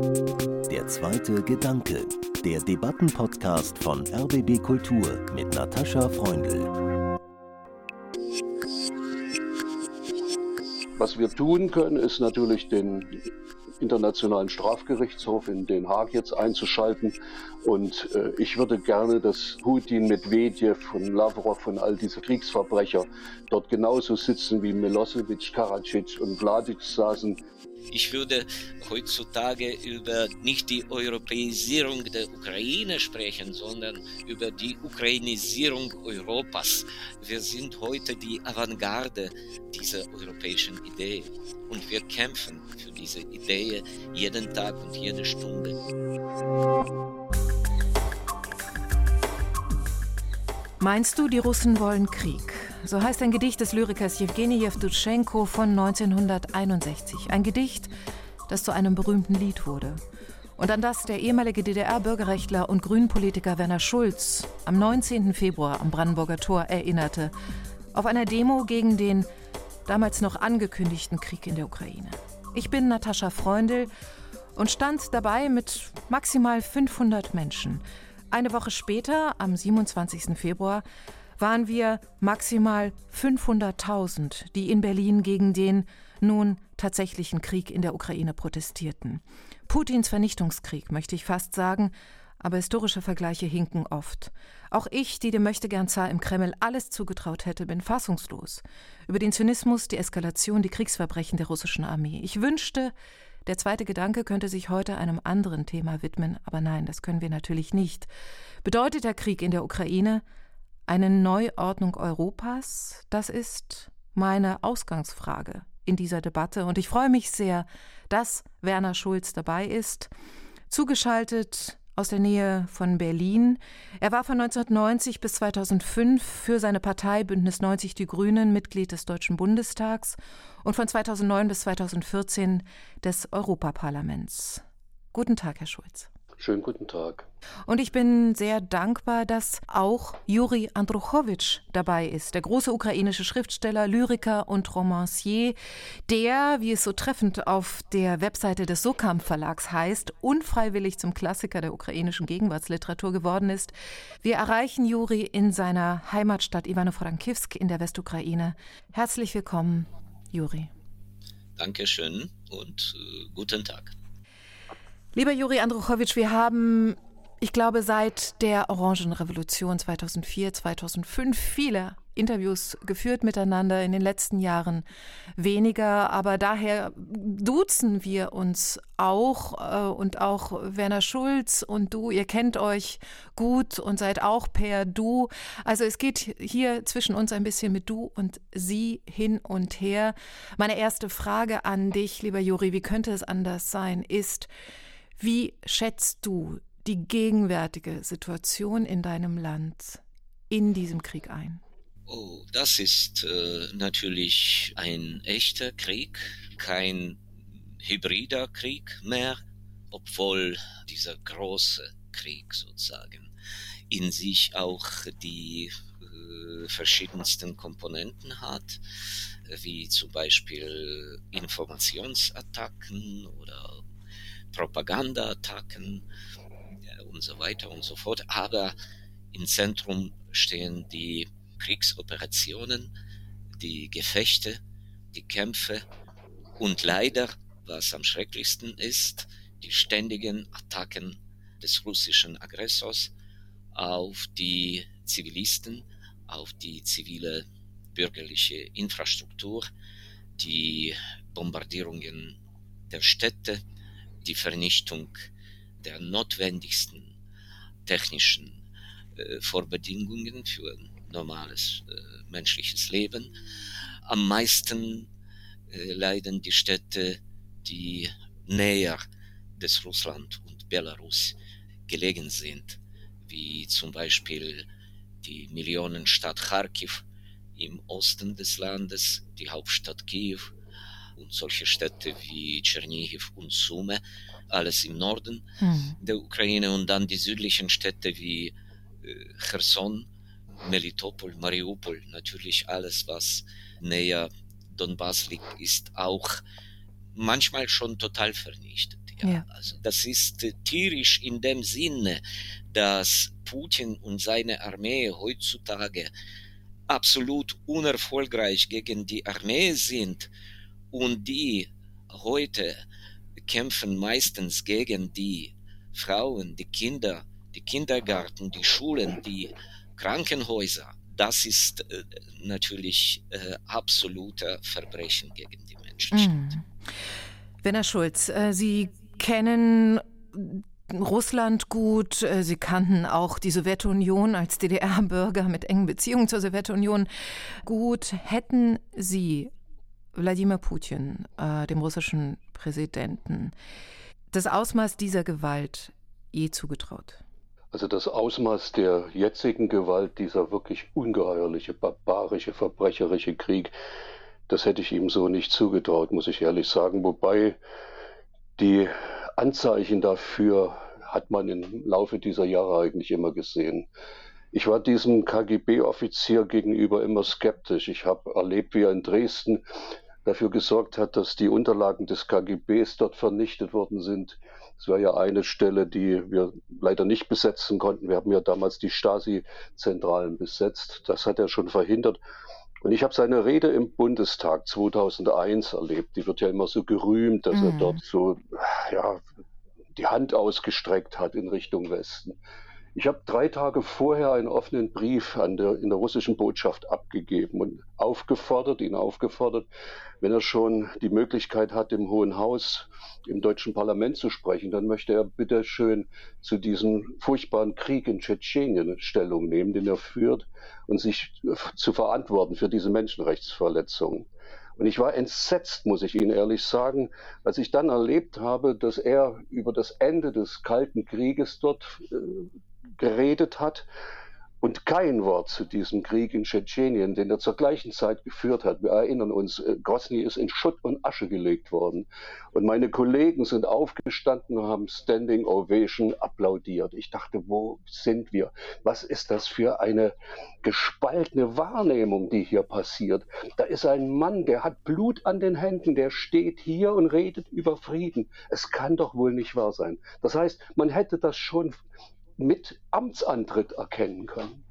Der zweite Gedanke, der Debattenpodcast von RBB Kultur mit Natascha Freundl. Was wir tun können, ist natürlich den Internationalen Strafgerichtshof in Den Haag jetzt einzuschalten. Und äh, ich würde gerne, dass Putin, Medvedev und Lavrov und all diese Kriegsverbrecher dort genauso sitzen wie Milosevic, Karadzic und Vladic saßen. Ich würde heutzutage über nicht die Europäisierung der Ukraine sprechen, sondern über die Ukrainisierung Europas. Wir sind heute die Avantgarde dieser europäischen Idee und wir kämpfen für diese Idee jeden Tag und jede Stunde. Meinst du, die Russen wollen Krieg? So heißt ein Gedicht des Lyrikers Jewgeni Jewtuschenko von 1961. Ein Gedicht, das zu einem berühmten Lied wurde. Und an das der ehemalige DDR-Bürgerrechtler und Grünpolitiker Werner Schulz am 19. Februar am Brandenburger Tor erinnerte. Auf einer Demo gegen den damals noch angekündigten Krieg in der Ukraine. Ich bin Natascha Freundl und stand dabei mit maximal 500 Menschen. Eine Woche später, am 27. Februar, waren wir maximal 500.000, die in Berlin gegen den nun tatsächlichen Krieg in der Ukraine protestierten. Putins Vernichtungskrieg, möchte ich fast sagen, aber historische Vergleiche hinken oft. Auch ich, die dem Möchtegern-Zar im Kreml alles zugetraut hätte, bin fassungslos über den Zynismus, die Eskalation, die Kriegsverbrechen der russischen Armee. Ich wünschte, der zweite Gedanke könnte sich heute einem anderen Thema widmen, aber nein, das können wir natürlich nicht. Bedeutet der Krieg in der Ukraine eine Neuordnung Europas? Das ist meine Ausgangsfrage in dieser Debatte. Und ich freue mich sehr, dass Werner Schulz dabei ist. Zugeschaltet aus der Nähe von Berlin. Er war von 1990 bis 2005 für seine Partei Bündnis 90 Die Grünen Mitglied des Deutschen Bundestags und von 2009 bis 2014 des Europaparlaments. Guten Tag, Herr Schulz. Schönen guten Tag. Und ich bin sehr dankbar, dass auch Juri Andruchowitsch dabei ist, der große ukrainische Schriftsteller, Lyriker und Romancier, der, wie es so treffend auf der Webseite des Sokam Verlags heißt, unfreiwillig zum Klassiker der ukrainischen Gegenwartsliteratur geworden ist. Wir erreichen Juri in seiner Heimatstadt Ivano-Frankivsk in der Westukraine. Herzlich willkommen, Juri. Dankeschön und äh, guten Tag. Lieber Juri Andruchowitsch, wir haben, ich glaube, seit der Orangenrevolution 2004, 2005 viele Interviews geführt miteinander, in den letzten Jahren weniger, aber daher duzen wir uns auch äh, und auch Werner Schulz und du, ihr kennt euch gut und seid auch per Du. Also es geht hier zwischen uns ein bisschen mit Du und Sie hin und her. Meine erste Frage an dich, lieber Juri, wie könnte es anders sein, ist, wie schätzt du die gegenwärtige Situation in deinem Land in diesem Krieg ein? Oh, das ist äh, natürlich ein echter Krieg, kein hybrider Krieg mehr, obwohl dieser große Krieg sozusagen in sich auch die äh, verschiedensten Komponenten hat, wie zum Beispiel Informationsattacken oder Propagandaattacken und so weiter und so fort. Aber im Zentrum stehen die Kriegsoperationen, die Gefechte, die Kämpfe und leider, was am schrecklichsten ist, die ständigen Attacken des russischen Aggressors auf die Zivilisten, auf die zivile bürgerliche Infrastruktur, die Bombardierungen der Städte, die Vernichtung der notwendigsten technischen äh, Vorbedingungen für normales äh, menschliches Leben. Am meisten äh, leiden die Städte, die näher des Russland und Belarus gelegen sind, wie zum Beispiel die Millionenstadt Kharkiv im Osten des Landes, die Hauptstadt Kiew, und solche Städte wie Tschernihiv und Sume, alles im Norden mhm. der Ukraine und dann die südlichen Städte wie äh, Cherson, Melitopol, Mariupol, natürlich alles, was näher Donbass liegt, ist auch manchmal schon total vernichtet. Ja, ja. Also das ist äh, tierisch in dem Sinne, dass Putin und seine Armee heutzutage absolut unerfolgreich gegen die Armee sind und die heute kämpfen meistens gegen die Frauen, die Kinder, die Kindergärten, die Schulen, die Krankenhäuser. Das ist äh, natürlich äh, absoluter Verbrechen gegen die Menschlichkeit. Mhm. Werner Schulz, äh, Sie kennen Russland gut. Äh, Sie kannten auch die Sowjetunion als DDR-Bürger mit engen Beziehungen zur Sowjetunion gut. Hätten Sie Wladimir Putin, äh, dem russischen Präsidenten, das Ausmaß dieser Gewalt je zugetraut? Also das Ausmaß der jetzigen Gewalt, dieser wirklich ungeheuerliche, barbarische, verbrecherische Krieg, das hätte ich ihm so nicht zugetraut, muss ich ehrlich sagen. Wobei die Anzeichen dafür hat man im Laufe dieser Jahre eigentlich immer gesehen. Ich war diesem KGB-Offizier gegenüber immer skeptisch. Ich habe erlebt, wie er in Dresden dafür gesorgt hat, dass die Unterlagen des KGBs dort vernichtet worden sind. Das war ja eine Stelle, die wir leider nicht besetzen konnten. Wir haben ja damals die Stasi-Zentralen besetzt. Das hat er schon verhindert. Und ich habe seine Rede im Bundestag 2001 erlebt. Die wird ja immer so gerühmt, dass mhm. er dort so ja, die Hand ausgestreckt hat in Richtung Westen. Ich habe drei Tage vorher einen offenen Brief an der, in der russischen Botschaft abgegeben und aufgefordert, ihn aufgefordert, wenn er schon die Möglichkeit hat, im Hohen Haus, im deutschen Parlament zu sprechen, dann möchte er bitte schön zu diesem furchtbaren Krieg in Tschetschenien Stellung nehmen, den er führt und sich zu verantworten für diese Menschenrechtsverletzungen. Und ich war entsetzt, muss ich Ihnen ehrlich sagen, als ich dann erlebt habe, dass er über das Ende des Kalten Krieges dort äh, geredet hat und kein Wort zu diesem Krieg in Tschetschenien, den er zur gleichen Zeit geführt hat. Wir erinnern uns, äh, Grozny ist in Schutt und Asche gelegt worden. Und meine Kollegen sind aufgestanden und haben Standing Ovation applaudiert. Ich dachte, wo sind wir? Was ist das für eine gespaltene Wahrnehmung, die hier passiert? Da ist ein Mann, der hat Blut an den Händen, der steht hier und redet über Frieden. Es kann doch wohl nicht wahr sein. Das heißt, man hätte das schon mit Amtsantritt erkennen können.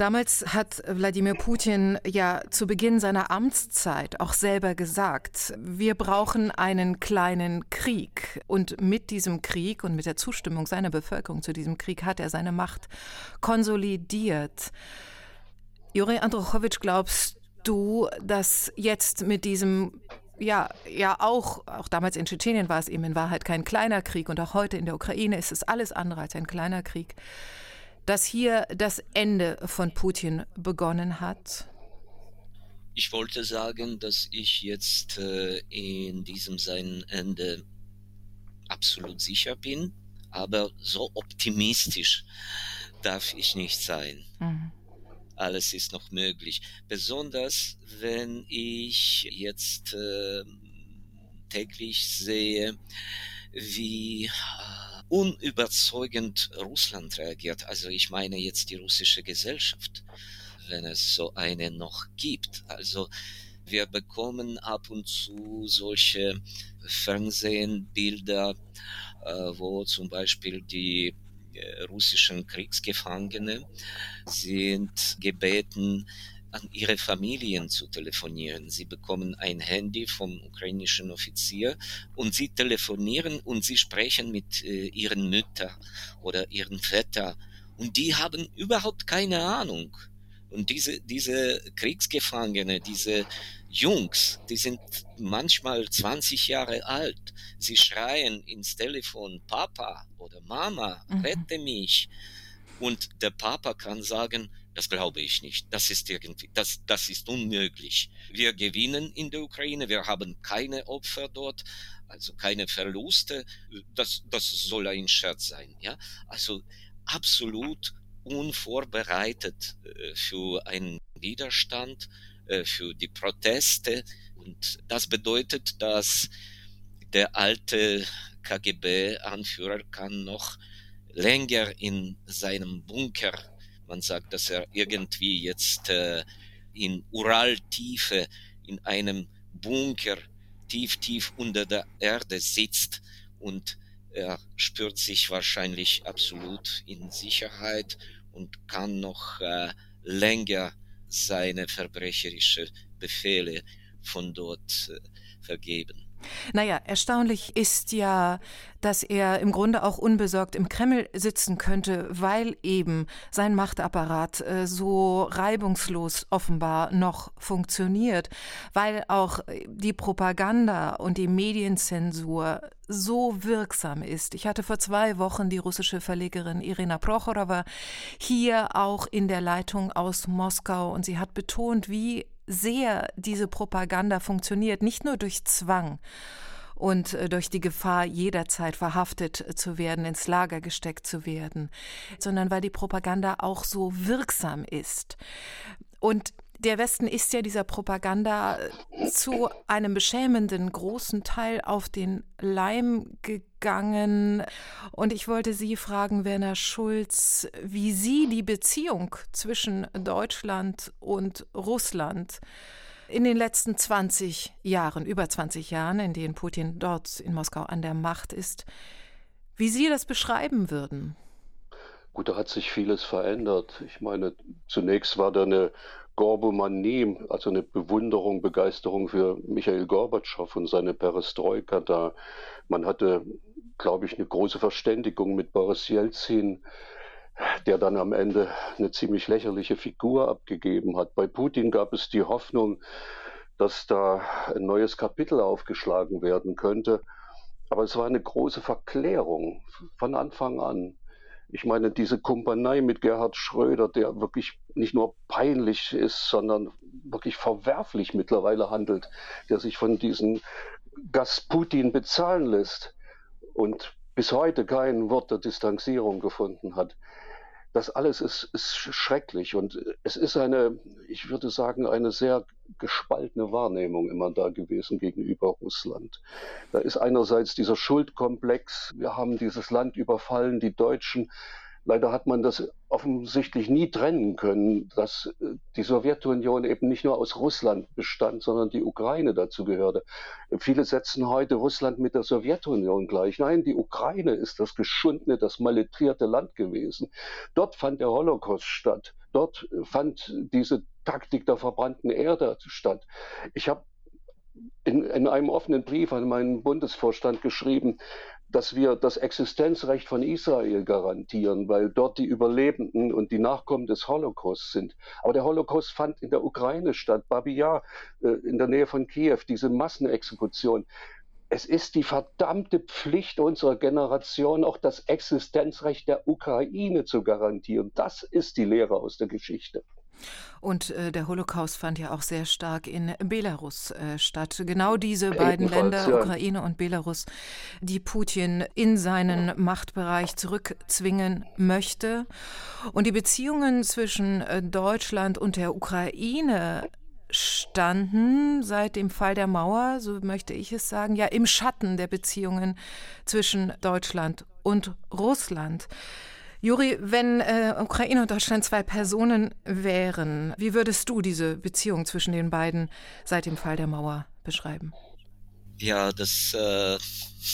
Damals hat Wladimir Putin ja zu Beginn seiner Amtszeit auch selber gesagt, wir brauchen einen kleinen Krieg. Und mit diesem Krieg und mit der Zustimmung seiner Bevölkerung zu diesem Krieg hat er seine Macht konsolidiert. Juri Androchowitsch, glaubst du, dass jetzt mit diesem ja, ja auch, auch damals in Tschetschenien war es eben in Wahrheit kein kleiner Krieg und auch heute in der Ukraine ist es alles andere als ein kleiner Krieg, dass hier das Ende von Putin begonnen hat? Ich wollte sagen, dass ich jetzt äh, in diesem sein Ende absolut sicher bin, aber so optimistisch darf ich nicht sein. Mhm alles ist noch möglich. Besonders wenn ich jetzt äh, täglich sehe, wie äh, unüberzeugend Russland reagiert. Also ich meine jetzt die russische Gesellschaft, wenn es so eine noch gibt. Also wir bekommen ab und zu solche Fernsehbilder, äh, wo zum Beispiel die russischen Kriegsgefangene sind gebeten, an ihre Familien zu telefonieren. Sie bekommen ein Handy vom ukrainischen Offizier und sie telefonieren und sie sprechen mit äh, ihren Mütter oder ihren Väter und die haben überhaupt keine Ahnung. Und diese, diese Kriegsgefangene, diese Jungs, die sind manchmal 20 Jahre alt. Sie schreien ins Telefon, Papa oder Mama, mhm. rette mich. Und der Papa kann sagen, das glaube ich nicht. Das ist irgendwie, das, das ist unmöglich. Wir gewinnen in der Ukraine. Wir haben keine Opfer dort, also keine Verluste. Das, das soll ein Scherz sein, ja. Also absolut unvorbereitet äh, für einen Widerstand äh, für die Proteste. Und das bedeutet, dass der alte KGB-Anführer kann noch länger in seinem Bunker, man sagt, dass er irgendwie jetzt äh, in Uraltiefe in einem Bunker tief, tief unter der Erde sitzt und er spürt sich wahrscheinlich absolut in Sicherheit und kann noch äh, länger seine verbrecherische Befehle von dort äh, vergeben. Naja, erstaunlich ist ja, dass er im Grunde auch unbesorgt im Kreml sitzen könnte, weil eben sein Machtapparat äh, so reibungslos offenbar noch funktioniert, weil auch die Propaganda und die Medienzensur so wirksam ist. Ich hatte vor zwei Wochen die russische Verlegerin Irina Prochorowa hier auch in der Leitung aus Moskau und sie hat betont, wie sehr diese Propaganda funktioniert, nicht nur durch Zwang und äh, durch die Gefahr, jederzeit verhaftet zu werden, ins Lager gesteckt zu werden, sondern weil die Propaganda auch so wirksam ist. Und der Westen ist ja dieser Propaganda zu einem beschämenden großen Teil auf den Leim gegangen. Und ich wollte Sie fragen, Werner Schulz, wie Sie die Beziehung zwischen Deutschland und Russland in den letzten 20 Jahren, über 20 Jahren, in denen Putin dort in Moskau an der Macht ist, wie Sie das beschreiben würden. Gut, da hat sich vieles verändert. Ich meine, zunächst war da eine Gorbomanie, also eine Bewunderung, Begeisterung für Michael Gorbatschow und seine Perestroika da. Man hatte, glaube ich, eine große Verständigung mit Boris Jelzin, der dann am Ende eine ziemlich lächerliche Figur abgegeben hat. Bei Putin gab es die Hoffnung, dass da ein neues Kapitel aufgeschlagen werden könnte. Aber es war eine große Verklärung von Anfang an. Ich meine, diese Kumpanei mit Gerhard Schröder, der wirklich nicht nur peinlich ist, sondern wirklich verwerflich mittlerweile handelt, der sich von diesem Gasputin bezahlen lässt und bis heute kein Wort der Distanzierung gefunden hat. Das alles ist, ist schrecklich und es ist eine, ich würde sagen, eine sehr gespaltene Wahrnehmung immer da gewesen gegenüber Russland. Da ist einerseits dieser Schuldkomplex, wir haben dieses Land überfallen, die Deutschen Leider hat man das offensichtlich nie trennen können, dass äh, die Sowjetunion eben nicht nur aus Russland bestand, sondern die Ukraine dazu gehörte. Viele setzen heute Russland mit der Sowjetunion gleich. Nein, die Ukraine ist das geschundene, das maletrierte Land gewesen. Dort fand der Holocaust statt. Dort fand diese Taktik der verbrannten Erde statt. Ich habe in, in, einem offenen Brief an meinen Bundesvorstand geschrieben, dass wir das Existenzrecht von Israel garantieren, weil dort die Überlebenden und die Nachkommen des Holocaust sind. Aber der Holocaust fand in der Ukraine statt, Babi Yar, äh, in der Nähe von Kiew, diese Massenexekution. Es ist die verdammte Pflicht unserer Generation, auch das Existenzrecht der Ukraine zu garantieren. Das ist die Lehre aus der Geschichte. Und äh, der Holocaust fand ja auch sehr stark in Belarus äh, statt. Genau diese beiden Länder, ja. Ukraine und Belarus, die Putin in seinen Machtbereich zurückzwingen möchte. Und die Beziehungen zwischen äh, Deutschland und der Ukraine standen seit dem Fall der Mauer, so möchte ich es sagen, ja im Schatten der Beziehungen zwischen Deutschland und Russland. Juri, wenn äh, Ukraine und Deutschland zwei Personen wären, wie würdest du diese Beziehung zwischen den beiden seit dem Fall der Mauer beschreiben? Ja, das äh,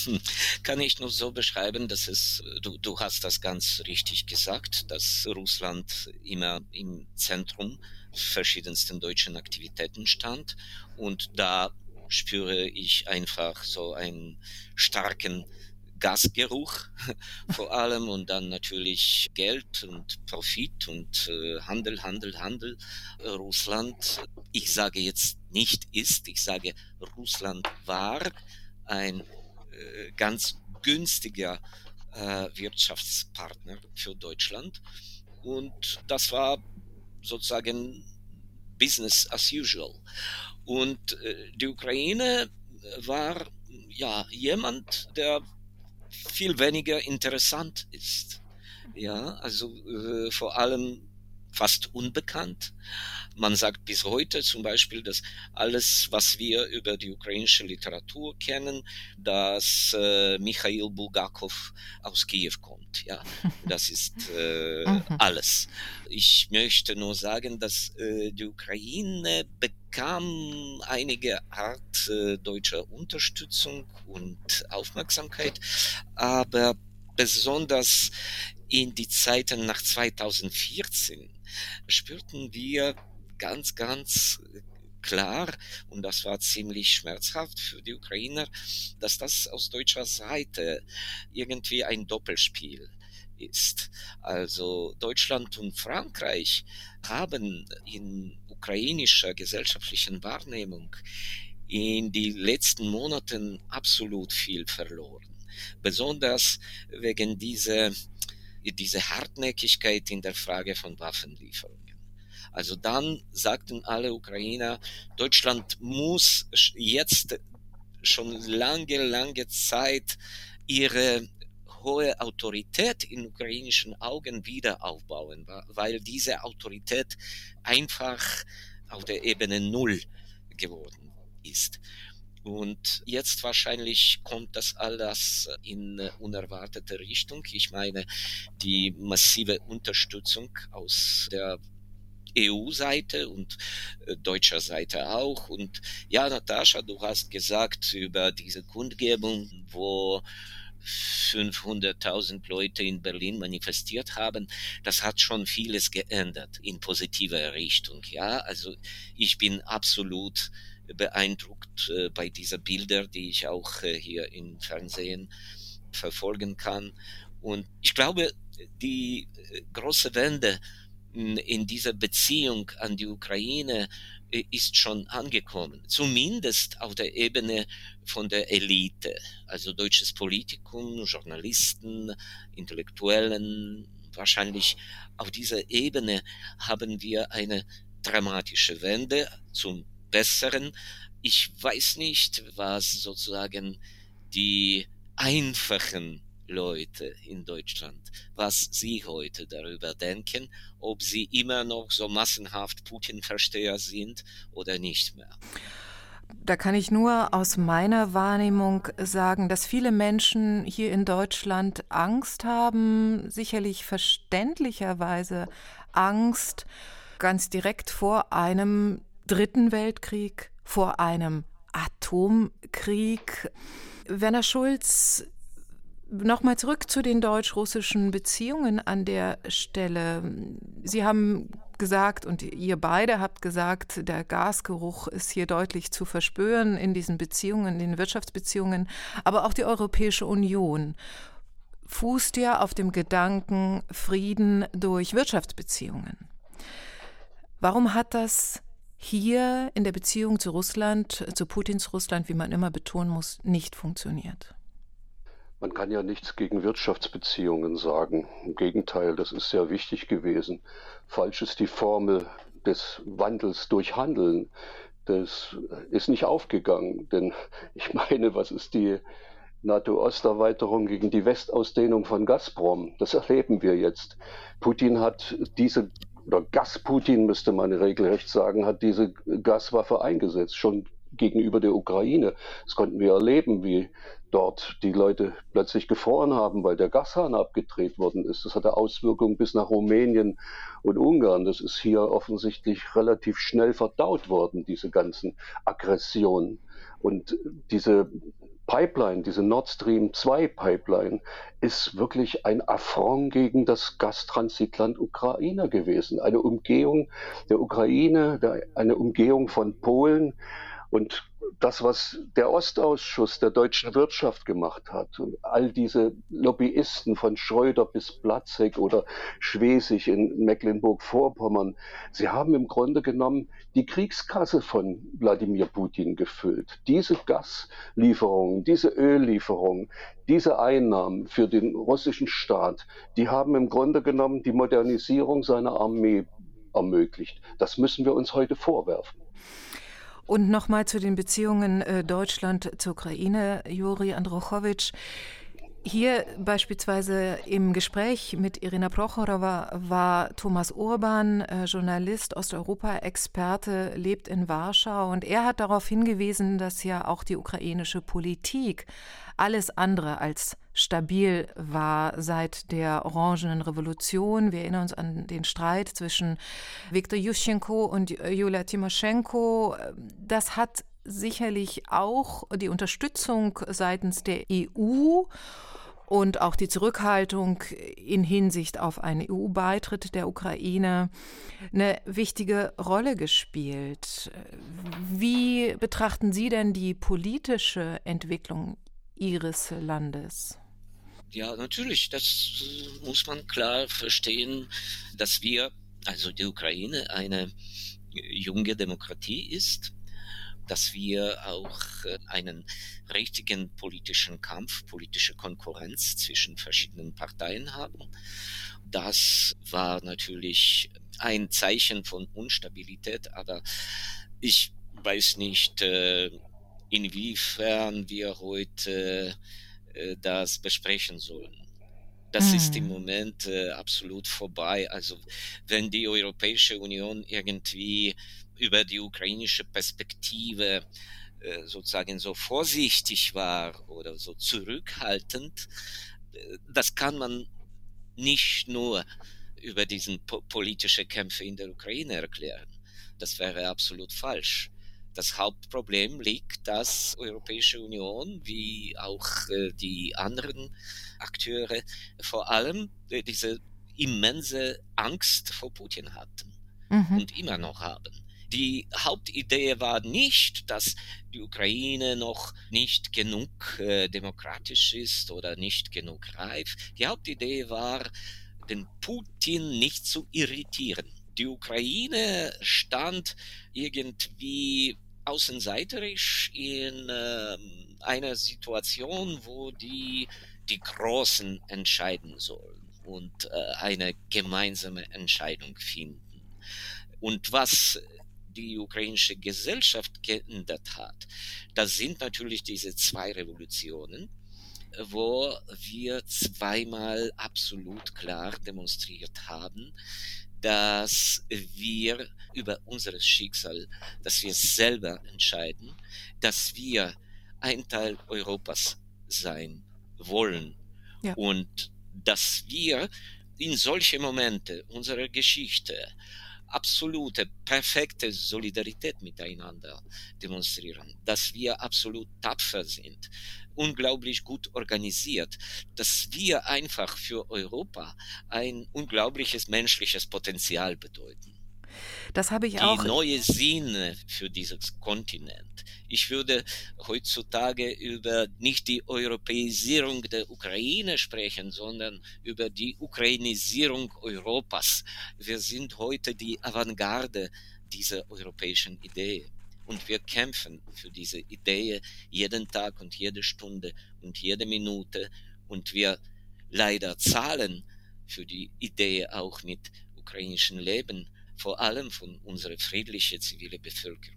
kann ich nur so beschreiben, dass es, du, du hast das ganz richtig gesagt, dass Russland immer im Zentrum verschiedensten deutschen Aktivitäten stand und da spüre ich einfach so einen starken Gasgeruch vor allem und dann natürlich Geld und Profit und äh, Handel, Handel, Handel. Äh, Russland, ich sage jetzt nicht ist, ich sage Russland war ein äh, ganz günstiger äh, Wirtschaftspartner für Deutschland und das war sozusagen Business as usual. Und äh, die Ukraine war ja jemand, der viel weniger interessant ist. Ja, also äh, vor allem fast unbekannt. Man sagt bis heute zum Beispiel, dass alles, was wir über die ukrainische Literatur kennen, dass äh, Michail Bulgakov aus Kiew kommt. Ja, das ist äh, mhm. alles. Ich möchte nur sagen, dass äh, die Ukraine bekam einige Art äh, deutscher Unterstützung und Aufmerksamkeit, aber besonders in die Zeiten nach 2014 spürten wir ganz, ganz klar, und das war ziemlich schmerzhaft für die Ukrainer, dass das aus deutscher Seite irgendwie ein Doppelspiel ist. Also Deutschland und Frankreich haben in ukrainischer gesellschaftlichen Wahrnehmung in die letzten Monaten absolut viel verloren. Besonders wegen dieser diese Hartnäckigkeit in der Frage von Waffenlieferungen. Also dann sagten alle Ukrainer, Deutschland muss jetzt schon lange, lange Zeit ihre hohe Autorität in ukrainischen Augen wieder aufbauen, weil diese Autorität einfach auf der Ebene Null geworden ist. Und jetzt wahrscheinlich kommt das alles in unerwartete Richtung. Ich meine, die massive Unterstützung aus der EU-Seite und äh, deutscher Seite auch. Und ja, Natascha, du hast gesagt über diese Kundgebung, wo 500.000 Leute in Berlin manifestiert haben, das hat schon vieles geändert in positiver Richtung. Ja, also ich bin absolut beeindruckt äh, bei dieser Bilder, die ich auch äh, hier im Fernsehen verfolgen kann. Und ich glaube, die äh, große Wende in dieser Beziehung an die Ukraine ist schon angekommen, zumindest auf der Ebene von der Elite, also deutsches Politikum, Journalisten, Intellektuellen. Wahrscheinlich auf dieser Ebene haben wir eine dramatische Wende zum Besseren. Ich weiß nicht, was sozusagen die einfachen Leute in Deutschland, was sie heute darüber denken, ob sie immer noch so massenhaft Putin-Versteher sind oder nicht mehr. Da kann ich nur aus meiner Wahrnehmung sagen, dass viele Menschen hier in Deutschland Angst haben, sicherlich verständlicherweise Angst ganz direkt vor einem Dritten Weltkrieg, vor einem Atomkrieg. Werner Schulz, nochmal zurück zu den deutsch-russischen Beziehungen an der Stelle. Sie haben gesagt und ihr beide habt gesagt, der Gasgeruch ist hier deutlich zu verspüren in diesen Beziehungen, in den Wirtschaftsbeziehungen, aber auch die Europäische Union fußt ja auf dem Gedanken Frieden durch Wirtschaftsbeziehungen. Warum hat das hier in der Beziehung zu Russland, zu Putins Russland, wie man immer betonen muss, nicht funktioniert? Man kann ja nichts gegen Wirtschaftsbeziehungen sagen. Im Gegenteil, das ist sehr wichtig gewesen. Falsch ist die Formel des Wandels durch Handeln. Das ist nicht aufgegangen. Denn ich meine, was ist die NATO-Osterweiterung gegen die Westausdehnung von Gazprom? Das erleben wir jetzt. Putin hat diese oder Gas-Putin müsste man regelrecht sagen, hat diese Gaswaffe eingesetzt, schon gegenüber der Ukraine. Das konnten wir erleben, wie dort die Leute plötzlich gefroren haben, weil der Gashahn abgedreht worden ist. Das hatte Auswirkungen bis nach Rumänien und Ungarn. Das ist hier offensichtlich relativ schnell verdaut worden, diese ganzen Aggressionen. Und diese Pipeline, diese Nord Stream 2 Pipeline, ist wirklich ein Affront gegen das Gastransitland Ukraine gewesen. Eine Umgehung der Ukraine, eine Umgehung von Polen. Und das, was der Ostausschuss der deutschen Wirtschaft gemacht hat und all diese Lobbyisten von Schröder bis Platzek oder Schwesig in Mecklenburg-Vorpommern, sie haben im Grunde genommen die Kriegskasse von Wladimir Putin gefüllt. Diese Gaslieferungen, diese Öllieferungen, diese Einnahmen für den russischen Staat, die haben im Grunde genommen die Modernisierung seiner Armee ermöglicht. Das müssen wir uns heute vorwerfen. Und nochmal zu den Beziehungen äh, Deutschland zur Ukraine, Juri Androchowitsch. Hier beispielsweise im Gespräch mit Irina Prochorowa war Thomas Urban, äh, Journalist, Osteuropa-Experte, lebt in Warschau und er hat darauf hingewiesen, dass ja auch die ukrainische Politik alles andere als stabil war seit der Orangenen Revolution. Wir erinnern uns an den Streit zwischen Viktor Yushchenko und Julia Timoschenko. Das hat sicherlich auch die Unterstützung seitens der EU und auch die Zurückhaltung in Hinsicht auf einen EU-Beitritt der Ukraine eine wichtige Rolle gespielt. Wie betrachten Sie denn die politische Entwicklung Ihres Landes? Ja, natürlich, das muss man klar verstehen, dass wir, also die Ukraine, eine junge Demokratie ist dass wir auch äh, einen richtigen politischen Kampf, politische Konkurrenz zwischen verschiedenen Parteien haben. Das war natürlich ein Zeichen von Unstabilität, aber ich weiß nicht, äh, inwiefern wir heute äh, das besprechen sollen. Das hm. ist im Moment äh, absolut vorbei. Also wenn die Europäische Union irgendwie über die ukrainische Perspektive äh, sozusagen so vorsichtig war oder so zurückhaltend, äh, das kann man nicht nur über diesen po politische Kämpfe in der Ukraine erklären. Das wäre absolut falsch. Das Hauptproblem liegt, dass Europäische Union wie auch äh, die anderen Akteure vor allem diese immense Angst vor Putin hatten mhm. und immer noch haben. Die Hauptidee war nicht, dass die Ukraine noch nicht genug äh, demokratisch ist oder nicht genug reif. Die Hauptidee war, den Putin nicht zu irritieren. Die Ukraine stand irgendwie außenseiterisch in äh, einer Situation, wo die, die Großen entscheiden sollen und äh, eine gemeinsame Entscheidung finden. Und was die ukrainische Gesellschaft geändert hat, das sind natürlich diese zwei Revolutionen, wo wir zweimal absolut klar demonstriert haben, dass wir über unser Schicksal, dass wir selber entscheiden, dass wir ein Teil Europas sein wollen ja. und dass wir in solche Momente unserer Geschichte absolute, perfekte Solidarität miteinander demonstrieren, dass wir absolut tapfer sind, unglaublich gut organisiert, dass wir einfach für Europa ein unglaubliches menschliches Potenzial bedeuten. Das habe ich die auch. Die neue Sinne für dieses Kontinent. Ich würde heutzutage über nicht die Europäisierung der Ukraine sprechen, sondern über die Ukrainisierung Europas. Wir sind heute die Avantgarde dieser europäischen Idee. Und wir kämpfen für diese Idee jeden Tag und jede Stunde und jede Minute. Und wir leider zahlen für die Idee auch mit ukrainischen Leben vor allem von unserer friedlichen zivilen Bevölkerung.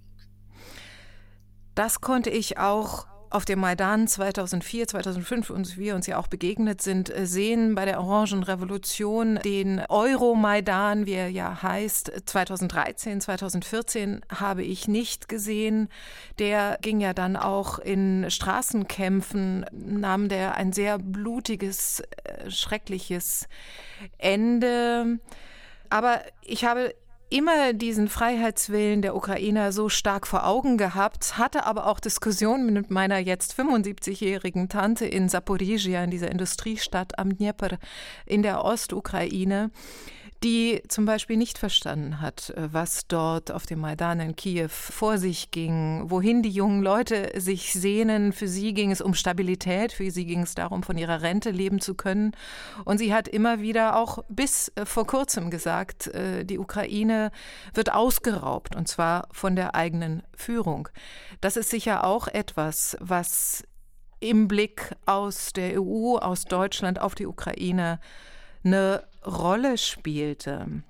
Das konnte ich auch auf dem Maidan 2004, 2005 und wir uns ja auch begegnet sind, äh, sehen bei der Orangenrevolution den Euromaidan, wie er ja heißt, 2013, 2014 habe ich nicht gesehen. Der ging ja dann auch in Straßenkämpfen, nahm der ein sehr blutiges, äh, schreckliches Ende. Aber ich habe immer diesen Freiheitswillen der Ukrainer so stark vor Augen gehabt, hatte aber auch Diskussionen mit meiner jetzt 75-jährigen Tante in Saporizhia, in dieser Industriestadt am Dnieper in der Ostukraine die zum Beispiel nicht verstanden hat, äh, was dort auf dem Maidan in Kiew vor sich ging, wohin die jungen Leute sich sehnen. Für sie ging es um Stabilität, für sie ging es darum, von ihrer Rente leben zu können. Und sie hat immer wieder auch bis äh, vor kurzem gesagt, äh, die Ukraine wird ausgeraubt, und zwar von der eigenen Führung. Das ist sicher auch etwas, was im Blick aus der EU, aus Deutschland auf die Ukraine eine Rolle spielte.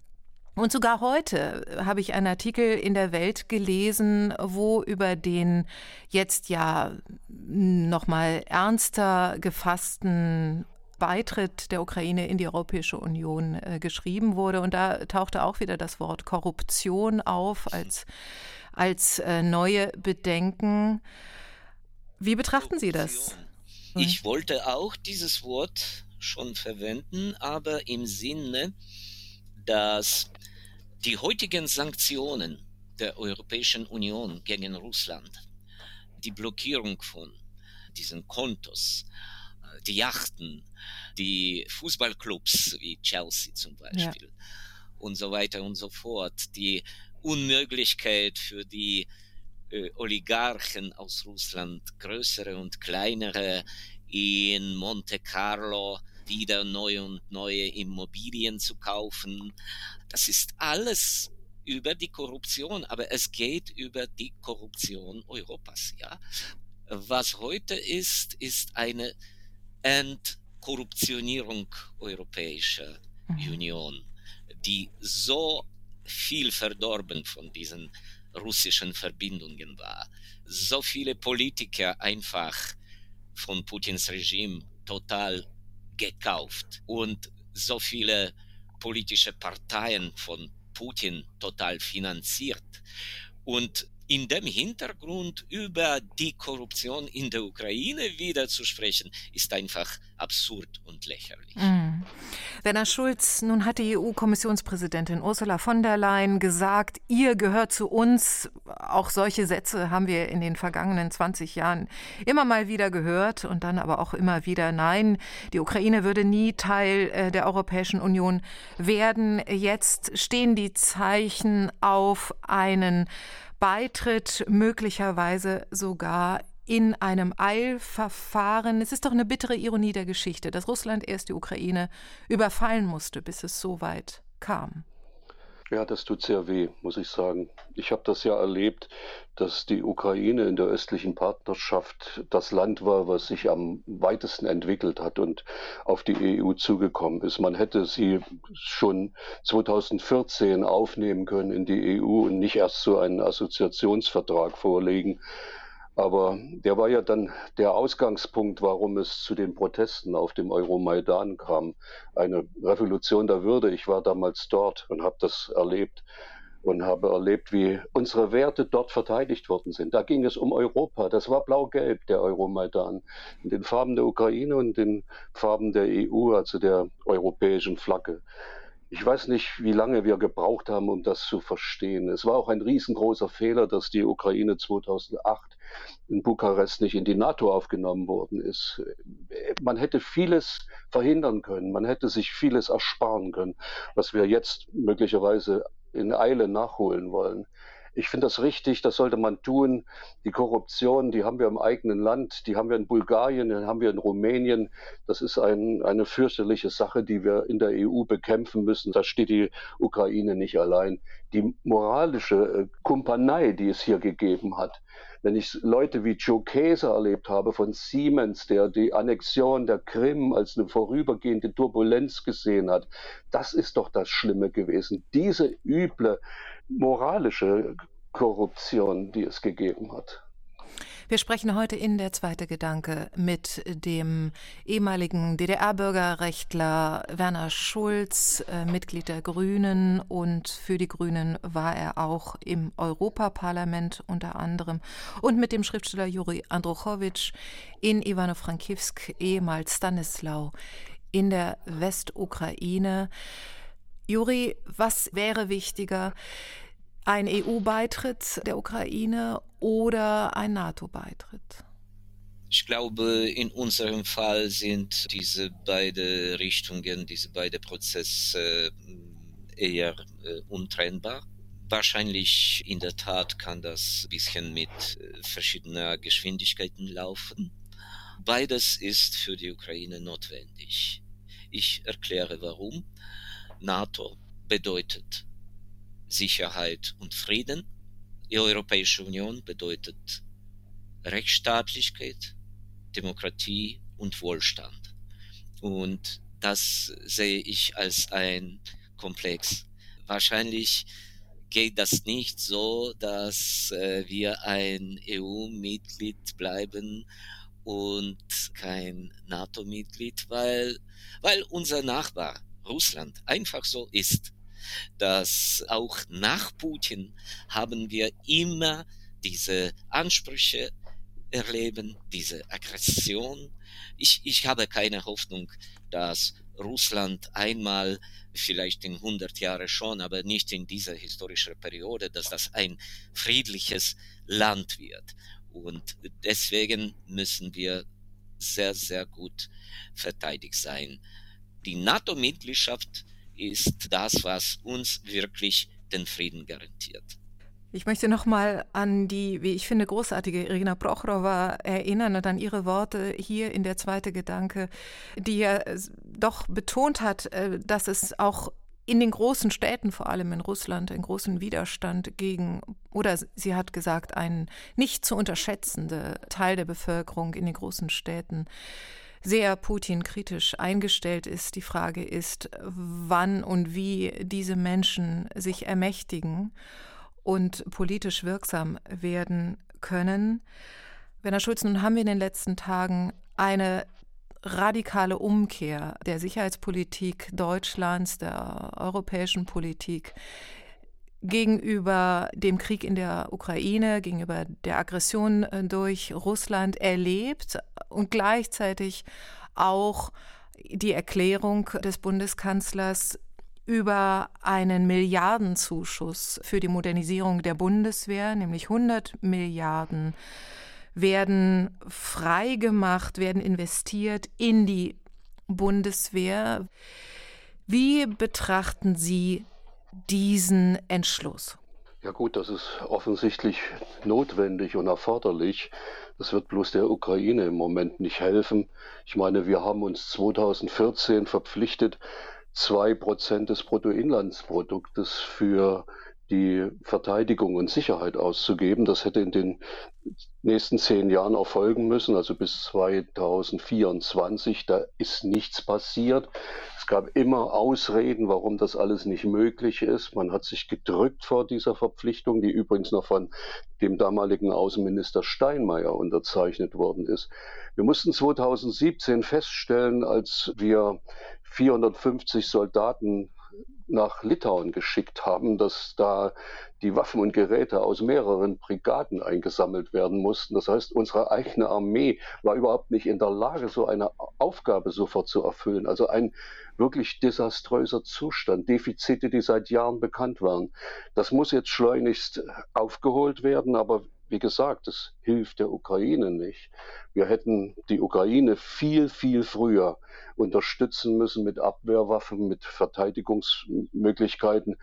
Und sogar heute habe ich einen Artikel in der Welt gelesen, wo über den jetzt ja noch mal ernster gefassten Beitritt der Ukraine in die Europäische Union äh, geschrieben wurde. Und da tauchte auch wieder das Wort Korruption auf als, als äh, neue Bedenken. Wie betrachten Sie das? Ich wollte auch dieses Wort schon verwenden, aber im Sinne, dass die heutigen Sanktionen der Europäischen Union gegen Russland, die Blockierung von diesen Kontos, äh, die Yachten, die Fußballclubs wie Chelsea zum Beispiel ja. und so weiter und so fort, die Unmöglichkeit für die äh, Oligarchen aus Russland, größere und kleinere, in Monte Carlo wieder neue und neue Immobilien zu kaufen. Das ist alles über die Korruption, aber es geht über die Korruption Europas, ja. Was heute ist, ist eine Entkorruptionierung Europäischer mhm. Union, die so viel verdorben von diesen russischen Verbindungen war. So viele Politiker einfach von Putins Regime total gekauft und so viele politische Parteien von Putin total finanziert. Und in dem Hintergrund über die Korruption in der Ukraine wieder zu sprechen, ist einfach absurd und lächerlich. Mhm. Werner Schulz, nun hat die EU-Kommissionspräsidentin Ursula von der Leyen gesagt, ihr gehört zu uns. Auch solche Sätze haben wir in den vergangenen 20 Jahren immer mal wieder gehört und dann aber auch immer wieder, nein, die Ukraine würde nie Teil äh, der Europäischen Union werden. Jetzt stehen die Zeichen auf einen Beitritt möglicherweise sogar in einem Eilverfahren. Es ist doch eine bittere Ironie der Geschichte, dass Russland erst die Ukraine überfallen musste, bis es so weit kam. Ja, das tut sehr weh, muss ich sagen. Ich habe das ja erlebt, dass die Ukraine in der östlichen Partnerschaft das Land war, was sich am weitesten entwickelt hat und auf die EU zugekommen ist. Man hätte sie schon 2014 aufnehmen können in die EU und nicht erst so einen Assoziationsvertrag vorlegen. Aber der war ja dann der Ausgangspunkt, warum es zu den Protesten auf dem Euromaidan kam. Eine Revolution der Würde. Ich war damals dort und habe das erlebt und habe erlebt, wie unsere Werte dort verteidigt worden sind. Da ging es um Europa. Das war blau-gelb, der Euromaidan. In den Farben der Ukraine und den Farben der EU, also der europäischen Flagge. Ich weiß nicht, wie lange wir gebraucht haben, um das zu verstehen. Es war auch ein riesengroßer Fehler, dass die Ukraine 2008 in Bukarest nicht in die NATO aufgenommen worden ist. Man hätte vieles verhindern können, man hätte sich vieles ersparen können, was wir jetzt möglicherweise in Eile nachholen wollen. Ich finde das richtig, das sollte man tun. Die Korruption, die haben wir im eigenen Land, die haben wir in Bulgarien, die haben wir in Rumänien. Das ist ein, eine fürchterliche Sache, die wir in der EU bekämpfen müssen. Da steht die Ukraine nicht allein. Die moralische äh, Kumpanei, die es hier gegeben hat, wenn ich Leute wie Joe Käser erlebt habe von Siemens, der die Annexion der Krim als eine vorübergehende Turbulenz gesehen hat, das ist doch das Schlimme gewesen. Diese üble moralische Korruption, die es gegeben hat. Wir sprechen heute in der zweite Gedanke mit dem ehemaligen DDR-Bürgerrechtler Werner Schulz, äh, Mitglied der Grünen und für die Grünen war er auch im Europaparlament unter anderem und mit dem Schriftsteller Juri Androchowitsch in Ivano-Frankivsk, ehemals Stanislau in der Westukraine. Juri, was wäre wichtiger? Ein EU-Beitritt der Ukraine oder ein NATO-Beitritt? Ich glaube, in unserem Fall sind diese beiden Richtungen, diese beiden Prozesse äh, eher äh, untrennbar. Wahrscheinlich in der Tat kann das ein bisschen mit äh, verschiedener Geschwindigkeiten laufen. Beides ist für die Ukraine notwendig. Ich erkläre warum. NATO bedeutet Sicherheit und Frieden. Die Europäische Union bedeutet Rechtsstaatlichkeit, Demokratie und Wohlstand. Und das sehe ich als ein Komplex. wahrscheinlich geht das nicht so, dass äh, wir ein EU-Mitglied bleiben und kein NATO-Mitglied, weil, weil unser Nachbar Russland einfach so ist, dass auch nach Putin haben wir immer diese Ansprüche erleben, diese Aggression. Ich, ich habe keine Hoffnung, dass Russland einmal, vielleicht in 100 Jahren schon, aber nicht in dieser historischen Periode, dass das ein friedliches Land wird. Und deswegen müssen wir sehr, sehr gut verteidigt sein. Die NATO-Mitgliedschaft ist das, was uns wirklich den Frieden garantiert. Ich möchte nochmal an die, wie ich finde, großartige Irina Prochorova erinnern und an ihre Worte hier in der zweite Gedanke, die ja doch betont hat, äh, dass es auch in den großen Städten, vor allem in Russland, einen großen Widerstand gegen, oder sie hat gesagt, ein nicht zu unterschätzende Teil der Bevölkerung in den großen Städten sehr Putin kritisch eingestellt ist. Die Frage ist, wann und wie diese Menschen sich ermächtigen und politisch wirksam werden können. Werner Schulz, nun haben wir in den letzten Tagen eine radikale Umkehr der Sicherheitspolitik Deutschlands, der europäischen Politik gegenüber dem Krieg in der Ukraine, gegenüber der Aggression äh, durch Russland erlebt und gleichzeitig auch die Erklärung des Bundeskanzlers über einen Milliardenzuschuss für die Modernisierung der Bundeswehr, nämlich 100 Milliarden, werden freigemacht, werden investiert in die Bundeswehr. Wie betrachten Sie diesen Entschluss? Ja gut, das ist offensichtlich notwendig und erforderlich. Das wird bloß der Ukraine im Moment nicht helfen. Ich meine, wir haben uns 2014 verpflichtet, zwei Prozent des Bruttoinlandsproduktes für die Verteidigung und Sicherheit auszugeben. Das hätte in den nächsten zehn Jahren erfolgen müssen, also bis 2024. Da ist nichts passiert. Es gab immer Ausreden, warum das alles nicht möglich ist. Man hat sich gedrückt vor dieser Verpflichtung, die übrigens noch von dem damaligen Außenminister Steinmeier unterzeichnet worden ist. Wir mussten 2017 feststellen, als wir 450 Soldaten nach Litauen geschickt haben, dass da die Waffen und Geräte aus mehreren Brigaden eingesammelt werden mussten. Das heißt, unsere eigene Armee war überhaupt nicht in der Lage, so eine Aufgabe sofort zu erfüllen. Also ein wirklich desaströser Zustand, Defizite, die seit Jahren bekannt waren. Das muss jetzt schleunigst aufgeholt werden, aber wie gesagt, es hilft der Ukraine nicht. Wir hätten die Ukraine viel, viel früher unterstützen müssen mit Abwehrwaffen, mit Verteidigungsmöglichkeiten.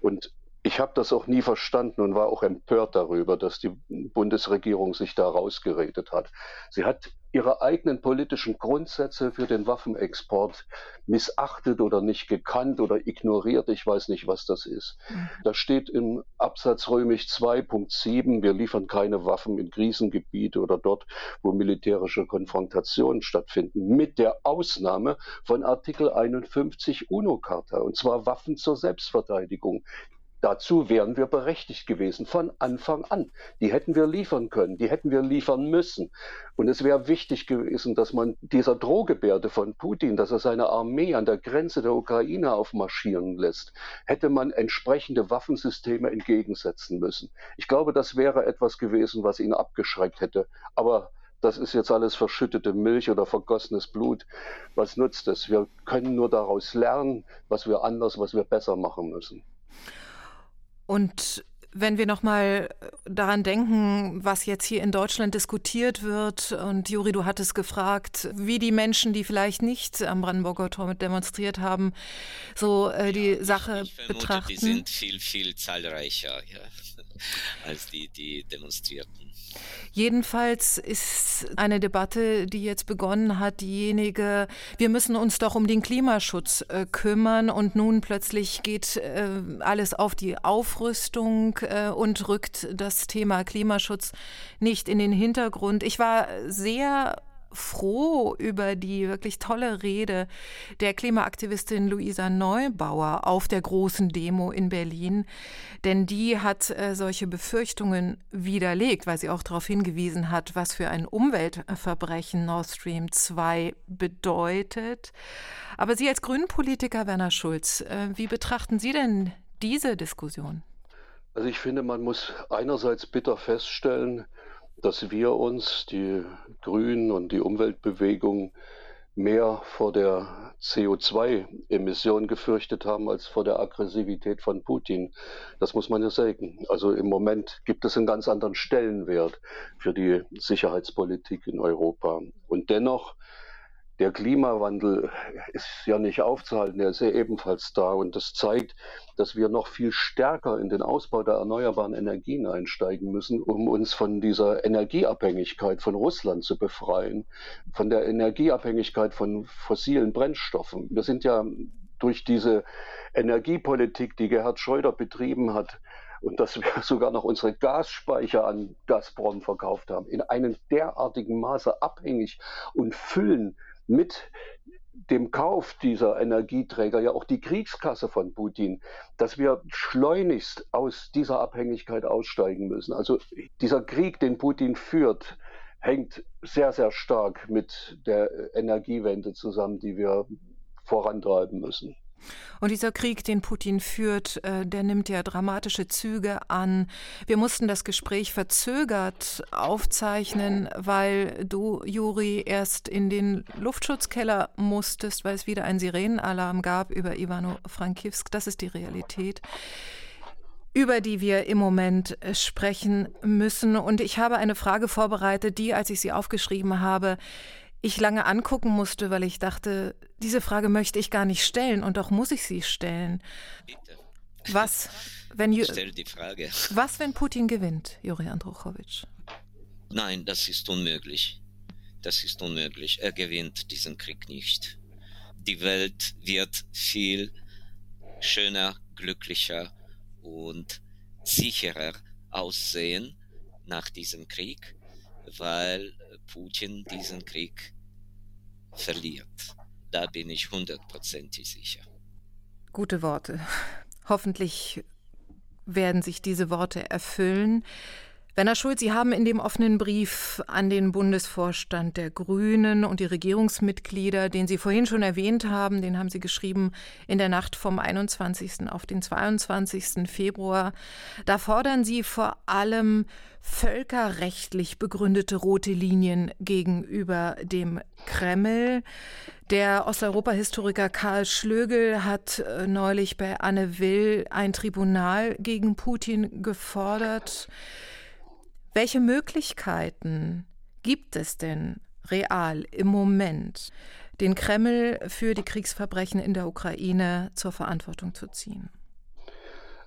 Und ich habe das auch nie verstanden und war auch empört darüber, dass die Bundesregierung sich da rausgeredet hat. Sie hat ihre eigenen politischen Grundsätze für den Waffenexport missachtet oder nicht gekannt oder ignoriert. Ich weiß nicht, was das ist. Mhm. Da steht im Absatz römisch 2.7, wir liefern keine Waffen in Krisengebiete oder dort, wo militärische Konfrontationen stattfinden, mit der Ausnahme von Artikel 51 UNO-Charta, und zwar Waffen zur Selbstverteidigung. Dazu wären wir berechtigt gewesen von Anfang an. Die hätten wir liefern können, die hätten wir liefern müssen. Und es wäre wichtig gewesen, dass man dieser Drohgebärde von Putin, dass er seine Armee an der Grenze der Ukraine aufmarschieren lässt, hätte man entsprechende Waffensysteme entgegensetzen müssen. Ich glaube, das wäre etwas gewesen, was ihn abgeschreckt hätte. Aber das ist jetzt alles verschüttete Milch oder vergossenes Blut. Was nutzt es? Wir können nur daraus lernen, was wir anders, was wir besser machen müssen. Und wenn wir nochmal daran denken, was jetzt hier in Deutschland diskutiert wird, und Juri, du hattest gefragt, wie die Menschen, die vielleicht nicht am Brandenburger Tor mit demonstriert haben, so äh, die ja, Sache ich, ich vermute, betrachten. Die sind viel, viel zahlreicher ja, als die, die demonstrierten. Jedenfalls ist eine Debatte, die jetzt begonnen hat, diejenige, wir müssen uns doch um den Klimaschutz äh, kümmern und nun plötzlich geht äh, alles auf die Aufrüstung äh, und rückt das Thema Klimaschutz nicht in den Hintergrund. Ich war sehr froh über die wirklich tolle Rede der Klimaaktivistin Luisa Neubauer auf der großen Demo in Berlin. Denn die hat äh, solche Befürchtungen widerlegt, weil sie auch darauf hingewiesen hat, was für ein Umweltverbrechen Nord Stream 2 bedeutet. Aber Sie als Grünen-Politiker, Werner Schulz, äh, wie betrachten Sie denn diese Diskussion? Also ich finde, man muss einerseits bitter feststellen, dass wir uns, die Grünen und die Umweltbewegung, mehr vor der CO2-Emission gefürchtet haben als vor der Aggressivität von Putin. Das muss man ja sagen. Also im Moment gibt es einen ganz anderen Stellenwert für die Sicherheitspolitik in Europa. Und dennoch der Klimawandel ist ja nicht aufzuhalten, er ist ja ebenfalls da. Und das zeigt, dass wir noch viel stärker in den Ausbau der erneuerbaren Energien einsteigen müssen, um uns von dieser Energieabhängigkeit von Russland zu befreien, von der Energieabhängigkeit von fossilen Brennstoffen. Wir sind ja durch diese Energiepolitik, die Gerhard Schröder betrieben hat, und dass wir sogar noch unsere Gasspeicher an Gazprom verkauft haben, in einem derartigen Maße abhängig und füllen mit dem Kauf dieser Energieträger ja auch die Kriegskasse von Putin, dass wir schleunigst aus dieser Abhängigkeit aussteigen müssen. Also dieser Krieg, den Putin führt, hängt sehr, sehr stark mit der Energiewende zusammen, die wir vorantreiben müssen. Und dieser Krieg, den Putin führt, äh, der nimmt ja dramatische Züge an. Wir mussten das Gespräch verzögert aufzeichnen, weil du, Juri, erst in den Luftschutzkeller musstest, weil es wieder einen Sirenenalarm gab über Ivano-Frankivsk. Das ist die Realität über die wir im Moment äh, sprechen müssen. Und ich habe eine Frage vorbereitet, die, als ich sie aufgeschrieben habe, ich lange angucken musste, weil ich dachte, diese Frage möchte ich gar nicht stellen und doch muss ich sie stellen. Bitte. Was, wenn Stell die Frage. Was, wenn Putin gewinnt, Juri Andruchowitsch? Nein, das ist unmöglich. Das ist unmöglich. Er gewinnt diesen Krieg nicht. Die Welt wird viel schöner, glücklicher und sicherer aussehen nach diesem Krieg weil Putin diesen Krieg verliert. Da bin ich hundertprozentig sicher. Gute Worte. Hoffentlich werden sich diese Worte erfüllen. Werner Schulz, Sie haben in dem offenen Brief an den Bundesvorstand der Grünen und die Regierungsmitglieder, den Sie vorhin schon erwähnt haben, den haben Sie geschrieben in der Nacht vom 21. auf den 22. Februar. Da fordern Sie vor allem völkerrechtlich begründete rote Linien gegenüber dem Kreml. Der Osteuropa-Historiker Karl Schlögel hat äh, neulich bei Anne Will ein Tribunal gegen Putin gefordert. Welche Möglichkeiten gibt es denn real im Moment, den Kreml für die Kriegsverbrechen in der Ukraine zur Verantwortung zu ziehen?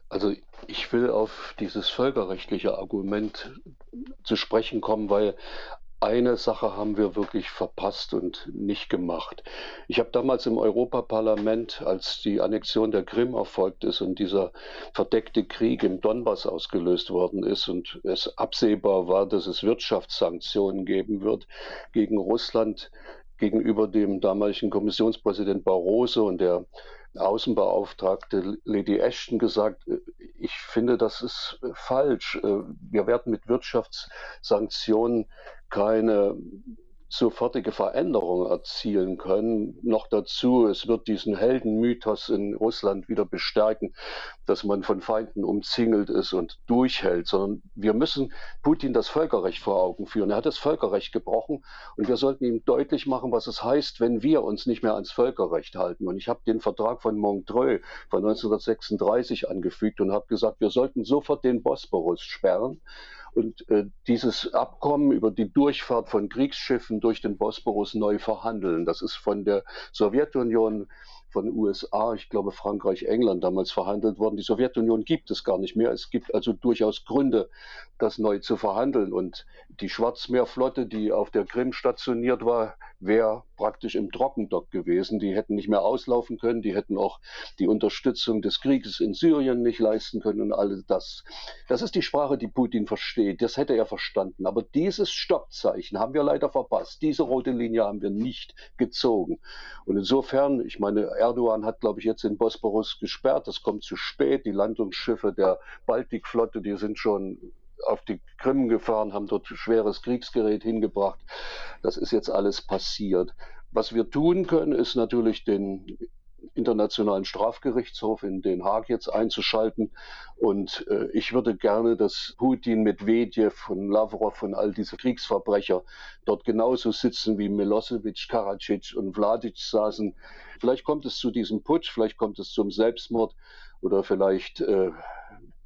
Also ich will auf dieses völkerrechtliche Argument zu sprechen kommen, weil eine Sache haben wir wirklich verpasst und nicht gemacht. Ich habe damals im Europaparlament, als die Annexion der Krim erfolgt ist und dieser verdeckte Krieg im Donbass ausgelöst worden ist und es absehbar war, dass es Wirtschaftssanktionen geben wird gegen Russland gegenüber dem damaligen Kommissionspräsident Barroso und der Außenbeauftragte Lady Ashton gesagt, äh, ich finde, das ist äh, falsch. Äh, wir werden mit Wirtschaftssanktionen keine sofortige Veränderung erzielen können. Noch dazu, es wird diesen Heldenmythos in Russland wieder bestärken, dass man von Feinden umzingelt ist und durchhält, sondern wir müssen Putin das Völkerrecht vor Augen führen. Er hat das Völkerrecht gebrochen und wir sollten ihm deutlich machen, was es heißt, wenn wir uns nicht mehr ans Völkerrecht halten. Und ich habe den Vertrag von Montreux von 1936 angefügt und habe gesagt, wir sollten sofort den Bosporus sperren und äh, dieses Abkommen über die Durchfahrt von Kriegsschiffen durch den Bosporus neu verhandeln. Das ist von der Sowjetunion von USA, ich glaube Frankreich, England damals verhandelt worden. Die Sowjetunion gibt es gar nicht mehr. Es gibt also durchaus Gründe, das neu zu verhandeln. Und die Schwarzmeerflotte, die auf der Krim stationiert war, wäre praktisch im Trockendock gewesen. Die hätten nicht mehr auslaufen können, die hätten auch die Unterstützung des Krieges in Syrien nicht leisten können und alles das. Das ist die Sprache, die Putin versteht. Das hätte er verstanden. Aber dieses Stoppzeichen haben wir leider verpasst. Diese rote Linie haben wir nicht gezogen. Und insofern, ich meine, Erdogan hat, glaube ich, jetzt den Bosporus gesperrt. Das kommt zu spät. Die Landungsschiffe der Baltikflotte, die sind schon auf die Krim gefahren, haben dort schweres Kriegsgerät hingebracht. Das ist jetzt alles passiert. Was wir tun können, ist natürlich den Internationalen Strafgerichtshof in Den Haag jetzt einzuschalten. Und äh, ich würde gerne, dass Putin, Medvedev und Lavrov und all diese Kriegsverbrecher dort genauso sitzen wie Milosevic, Karadzic und Vladic saßen. Vielleicht kommt es zu diesem Putsch, vielleicht kommt es zum Selbstmord oder vielleicht äh,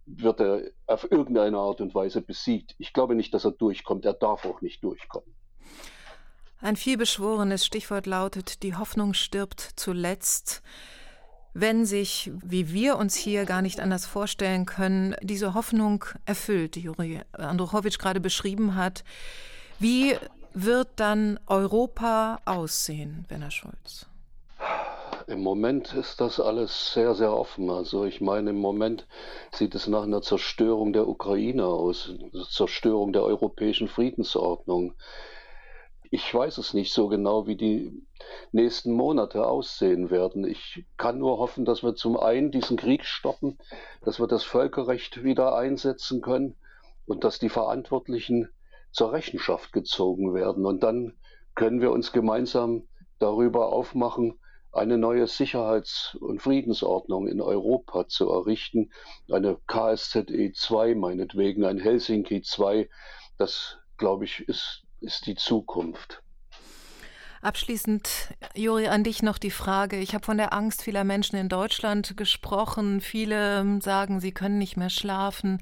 wird er auf irgendeine Art und Weise besiegt. Ich glaube nicht, dass er durchkommt. Er darf auch nicht durchkommen. Ein vielbeschworenes Stichwort lautet, die Hoffnung stirbt zuletzt. Wenn sich, wie wir uns hier gar nicht anders vorstellen können, diese Hoffnung erfüllt, die Juri Andruchowitsch gerade beschrieben hat, wie wird dann Europa aussehen, Werner Schulz? Im Moment ist das alles sehr, sehr offen. Also ich meine, im Moment sieht es nach einer Zerstörung der Ukraine aus, Zerstörung der europäischen Friedensordnung. Ich weiß es nicht so genau, wie die nächsten Monate aussehen werden. Ich kann nur hoffen, dass wir zum einen diesen Krieg stoppen, dass wir das Völkerrecht wieder einsetzen können und dass die Verantwortlichen zur Rechenschaft gezogen werden. Und dann können wir uns gemeinsam darüber aufmachen, eine neue Sicherheits- und Friedensordnung in Europa zu errichten, eine KSZE 2 meinetwegen, ein Helsinki 2, das, glaube ich, ist, ist die Zukunft. Abschließend, Juri, an dich noch die Frage. Ich habe von der Angst vieler Menschen in Deutschland gesprochen. Viele ähm, sagen, sie können nicht mehr schlafen.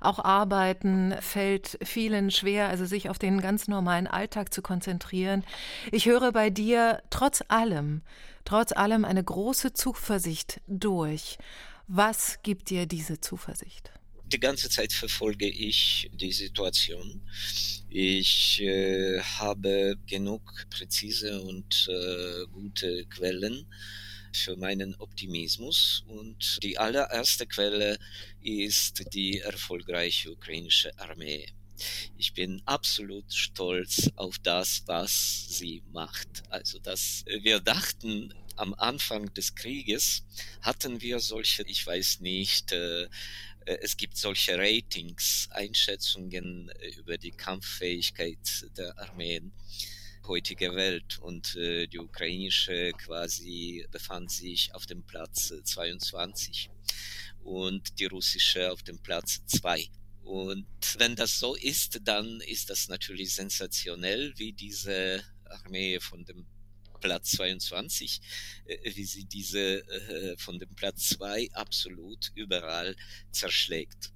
Auch arbeiten fällt vielen schwer, also sich auf den ganz normalen Alltag zu konzentrieren. Ich höre bei dir trotz allem, trotz allem eine große Zuversicht durch. Was gibt dir diese Zuversicht? die ganze Zeit verfolge ich die Situation. Ich äh, habe genug präzise und äh, gute Quellen für meinen Optimismus. Und die allererste Quelle ist die erfolgreiche ukrainische Armee. Ich bin absolut stolz auf das, was sie macht. Also, dass wir dachten, am Anfang des Krieges hatten wir solche, ich weiß nicht, äh, äh, es gibt solche Ratings, Einschätzungen äh, über die Kampffähigkeit der Armeen heutiger Welt und äh, die ukrainische quasi befand sich auf dem Platz 22 und die russische auf dem Platz 2. Und wenn das so ist, dann ist das natürlich sensationell, wie diese Armee von dem Platz 22, äh, wie sie diese äh, von dem Platz 2 absolut überall zerschlägt.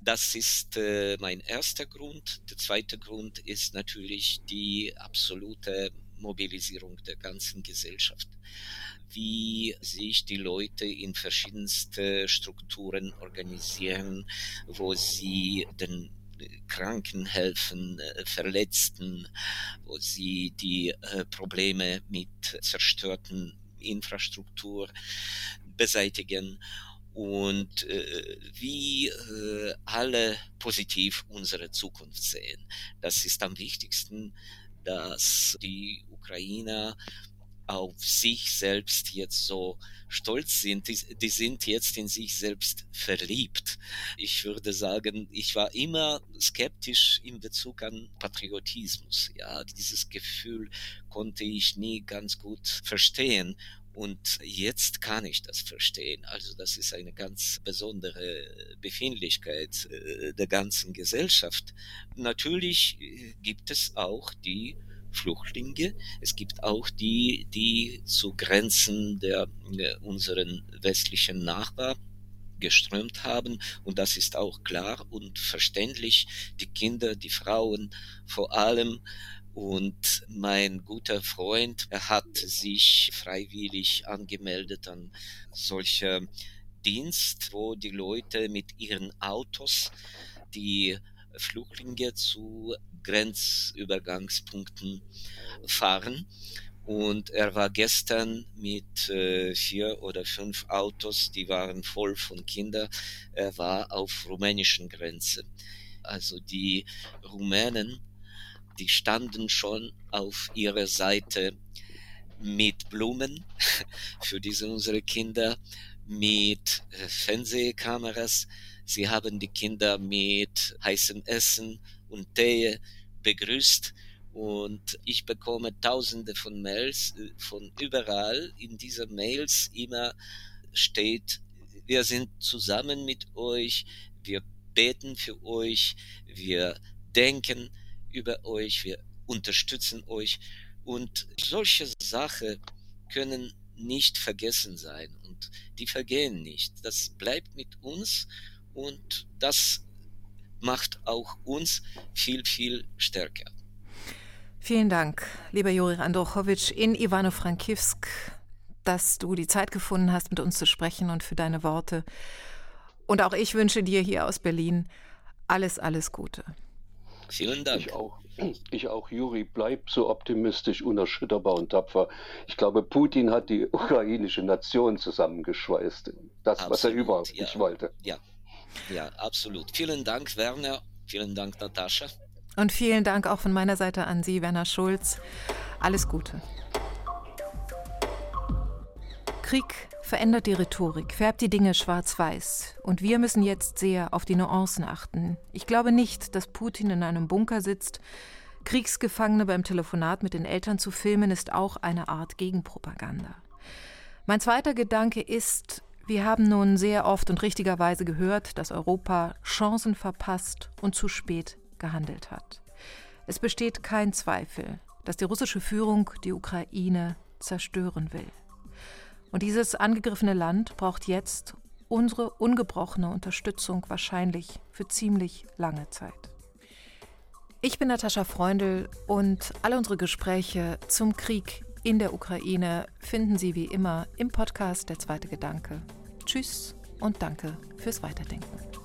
Das ist äh, mein erster Grund. Der zweite Grund ist natürlich die absolute Mobilisierung der ganzen Gesellschaft. Wie sich die Leute in verschiedenste Strukturen organisieren, wo sie den Kranken helfen, äh, Verletzten, wo sie die äh, Probleme mit zerstörten Infrastruktur beseitigen und äh, wie äh, alle positiv unsere Zukunft sehen. Das ist am wichtigsten, dass die Ukrainer auf sich selbst jetzt so stolz sind, die, die, sind jetzt in sich selbst verliebt. Ich würde sagen, ich war immer skeptisch in Bezug an Patriotismus. Ja, dieses Gefühl konnte ich nie ganz gut verstehen. Und jetzt kann ich das verstehen. Also das ist eine ganz besondere Befindlichkeit äh, der ganzen Gesellschaft. Natürlich äh, gibt es auch die Flüchtlinge. Es gibt auch die, die zu Grenzen der, der unseren westlichen Nachbarn geströmt haben und das ist auch klar und verständlich. Die Kinder, die Frauen vor allem Und mein guter Freund hat sich freiwillig angemeldet an solcher Dienst, wo die Leute mit ihren Autos die Flüchtlinge zu Grenzübergangspunkten fahren. Und er war gestern mit äh, vier oder fünf Autos, die waren voll von Kindern. Er war auf rumänischen Grenze. Also die Rumänen, die standen schon auf ihrer Seite mit Blumen für diese unsere Kinder, mit äh, Fernsehkameras. Sie haben die Kinder mit heißem Essen und Tee begrüßt und ich bekomme tausende von Mails äh, von überall. In dieser Mails immer steht, wir sind zusammen mit euch, wir beten für euch, wir denken über euch, wir unterstützen euch. Und solche Sachen können nicht vergessen sein und die vergehen nicht. Das bleibt mit uns und das macht auch uns viel, viel stärker. Vielen Dank, lieber Juri Androchowitsch in Ivano-Frankivsk, dass du die Zeit gefunden hast, mit uns zu sprechen und für deine Worte. Und auch ich wünsche dir hier aus Berlin alles, alles Gute. Vielen Dank. Ich auch. Ich auch, Juri, bleib so optimistisch, unerschütterbar und tapfer. Ich glaube, Putin hat die ukrainische Nation zusammengeschweißt. Das, absolut, was er überhaupt ja. nicht wollte. Ja, ja, absolut. Vielen Dank, Werner. Vielen Dank, Natascha. Und vielen Dank auch von meiner Seite an Sie, Werner Schulz. Alles Gute. Krieg verändert die Rhetorik, färbt die Dinge schwarz-weiß. Und wir müssen jetzt sehr auf die Nuancen achten. Ich glaube nicht, dass Putin in einem Bunker sitzt. Kriegsgefangene beim Telefonat mit den Eltern zu filmen, ist auch eine Art Gegenpropaganda. Mein zweiter Gedanke ist, wir haben nun sehr oft und richtigerweise gehört, dass Europa Chancen verpasst und zu spät gehandelt hat. Es besteht kein Zweifel, dass die russische Führung die Ukraine zerstören will. Und dieses angegriffene Land braucht jetzt unsere ungebrochene Unterstützung wahrscheinlich für ziemlich lange Zeit. Ich bin Natascha Freundl und alle unsere Gespräche zum Krieg in der Ukraine finden Sie wie immer im Podcast Der zweite Gedanke. Tschüss und danke fürs Weiterdenken.